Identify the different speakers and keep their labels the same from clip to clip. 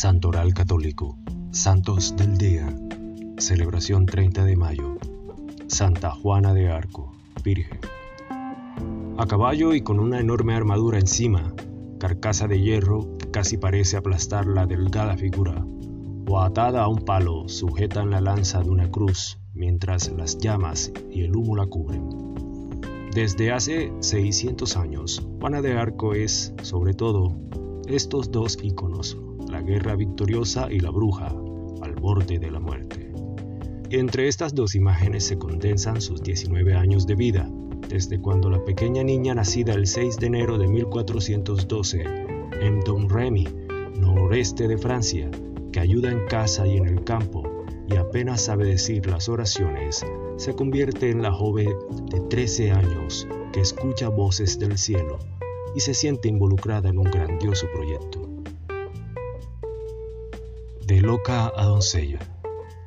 Speaker 1: Santoral Católico, Santos del Día, celebración 30 de mayo, Santa Juana de Arco, Virgen. A caballo y con una enorme armadura encima, carcasa de hierro que casi parece aplastar la delgada figura, o atada a un palo, sujetan la lanza de una cruz mientras las llamas y el humo la cubren. Desde hace 600 años, Juana de Arco es, sobre todo, estos dos iconos, la guerra victoriosa y la bruja, al borde de la muerte. Entre estas dos imágenes se condensan sus 19 años de vida, desde cuando la pequeña niña nacida el 6 de enero de 1412 en Domremy, noreste de Francia, que ayuda en casa y en el campo y apenas sabe decir las oraciones, se convierte en la joven de 13 años que escucha voces del cielo y se siente involucrada en un grandioso proyecto. De loca a doncella,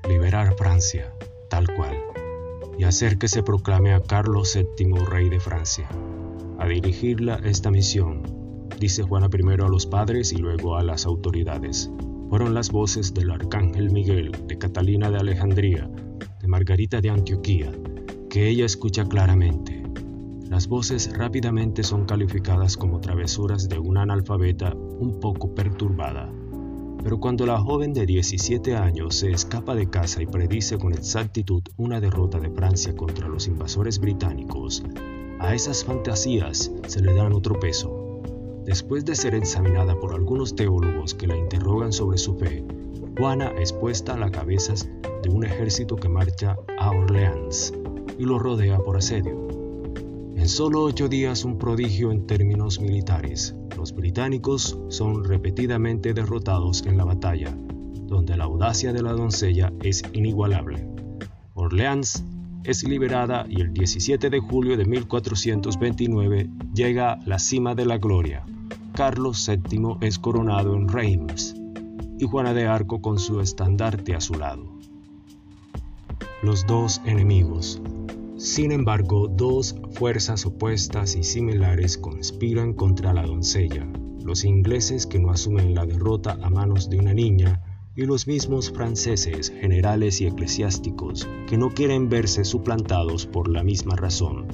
Speaker 1: liberar Francia, tal cual, y hacer que se proclame a Carlos VII rey de Francia. A dirigirla esta misión, dice Juana I a los padres y luego a las autoridades. Fueron las voces del arcángel Miguel, de Catalina de Alejandría, de Margarita de Antioquía, que ella escucha claramente. Las voces rápidamente son calificadas como travesuras de una analfabeta un poco perturbada pero cuando la joven de 17 años se escapa de casa y predice con exactitud una derrota de Francia contra los invasores británicos, a esas fantasías se le dan otro peso. Después de ser examinada por algunos teólogos que la interrogan sobre su fe, Juana es puesta a la cabeza de un ejército que marcha a Orleans y lo rodea por asedio. En solo ocho días un prodigio en términos militares, los británicos son repetidamente derrotados en la batalla, donde la audacia de la doncella es inigualable. Orleans es liberada y el 17 de julio de 1429 llega la cima de la gloria. Carlos VII es coronado en Reims y Juana de Arco con su estandarte a su lado. Los dos enemigos, sin embargo, dos fuerzas opuestas y similares conspiran contra la doncella, los ingleses que no asumen la derrota a manos de una niña y los mismos franceses, generales y eclesiásticos, que no quieren verse suplantados por la misma razón.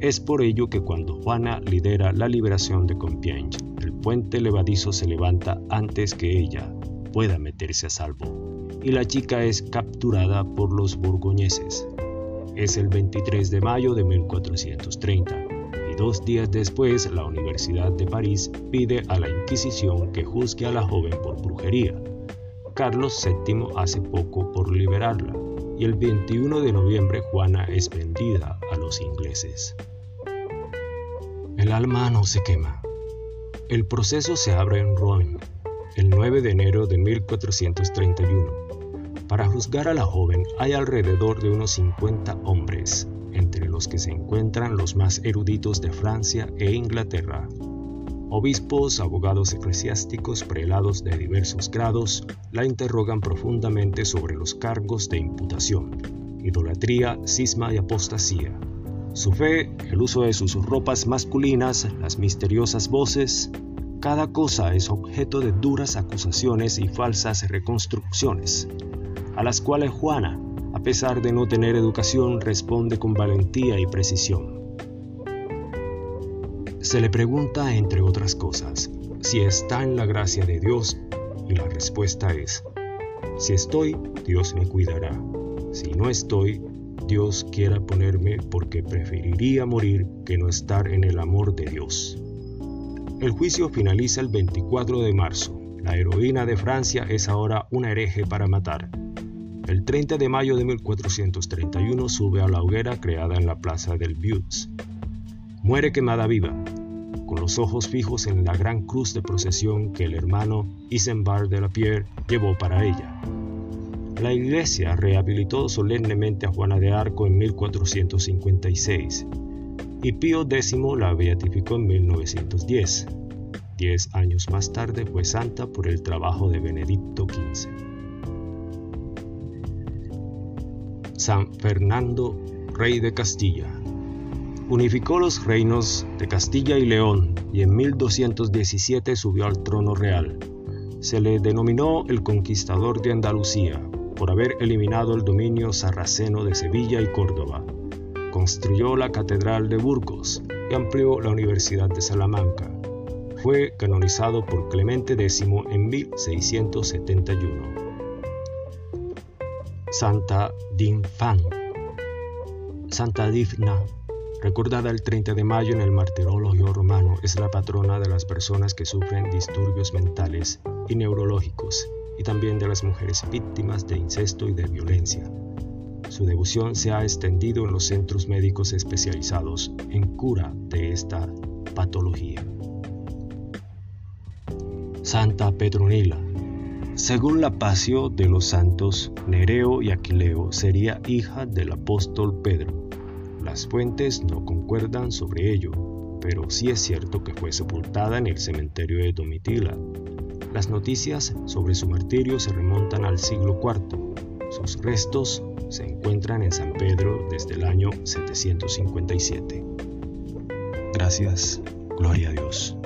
Speaker 1: Es por ello que cuando Juana lidera la liberación de Compiègne, el puente levadizo se levanta antes que ella pueda meterse a salvo, y la chica es capturada por los borgoñeses. Es el 23 de mayo de 1430 y dos días después la Universidad de París pide a la Inquisición que juzgue a la joven por brujería. Carlos VII hace poco por liberarla y el 21 de noviembre Juana es vendida a los ingleses. El alma no se quema. El proceso se abre en Rouen el 9 de enero de 1431 para juzgar a la joven hay alrededor de unos 50 hombres, entre los que se encuentran los más eruditos de Francia e Inglaterra. Obispos, abogados eclesiásticos, prelados de diversos grados la interrogan profundamente sobre los cargos de imputación, idolatría, cisma y apostasía. Su fe, el uso de sus ropas masculinas, las misteriosas voces, cada cosa es objeto de duras acusaciones y falsas reconstrucciones a las cuales Juana, a pesar de no tener educación, responde con valentía y precisión. Se le pregunta, entre otras cosas, si está en la gracia de Dios y la respuesta es, si estoy, Dios me cuidará. Si no estoy, Dios quiera ponerme porque preferiría morir que no estar en el amor de Dios. El juicio finaliza el 24 de marzo. La heroína de Francia es ahora una hereje para matar el 30 de mayo de 1431 sube a la hoguera creada en la plaza del Buttes. Muere quemada viva, con los ojos fijos en la gran cruz de procesión que el hermano Isambard de la Pierre llevó para ella. La iglesia rehabilitó solemnemente a Juana de Arco en 1456 y Pío X la beatificó en 1910. Diez años más tarde fue santa por el trabajo de Benedicto XV. San Fernando, rey de Castilla. Unificó los reinos de Castilla y León y en 1217 subió al trono real. Se le denominó el conquistador de Andalucía por haber eliminado el dominio sarraceno de Sevilla y Córdoba. Construyó la Catedral de Burgos y amplió la Universidad de Salamanca. Fue canonizado por Clemente X en 1671. Santa Dinfan. Santa Difna, recordada el 30 de mayo en el martirologio romano, es la patrona de las personas que sufren disturbios mentales y neurológicos y también de las mujeres víctimas de incesto y de violencia. Su devoción se ha extendido en los centros médicos especializados en cura de esta patología. Santa Petronila. Según la pasio de los santos, Nereo y Aquileo sería hija del apóstol Pedro. Las fuentes no concuerdan sobre ello, pero sí es cierto que fue sepultada en el cementerio de Domitila, las noticias sobre su martirio se remontan al siglo IV. Sus restos se encuentran en San Pedro desde el año 757. Gracias, gloria a Dios.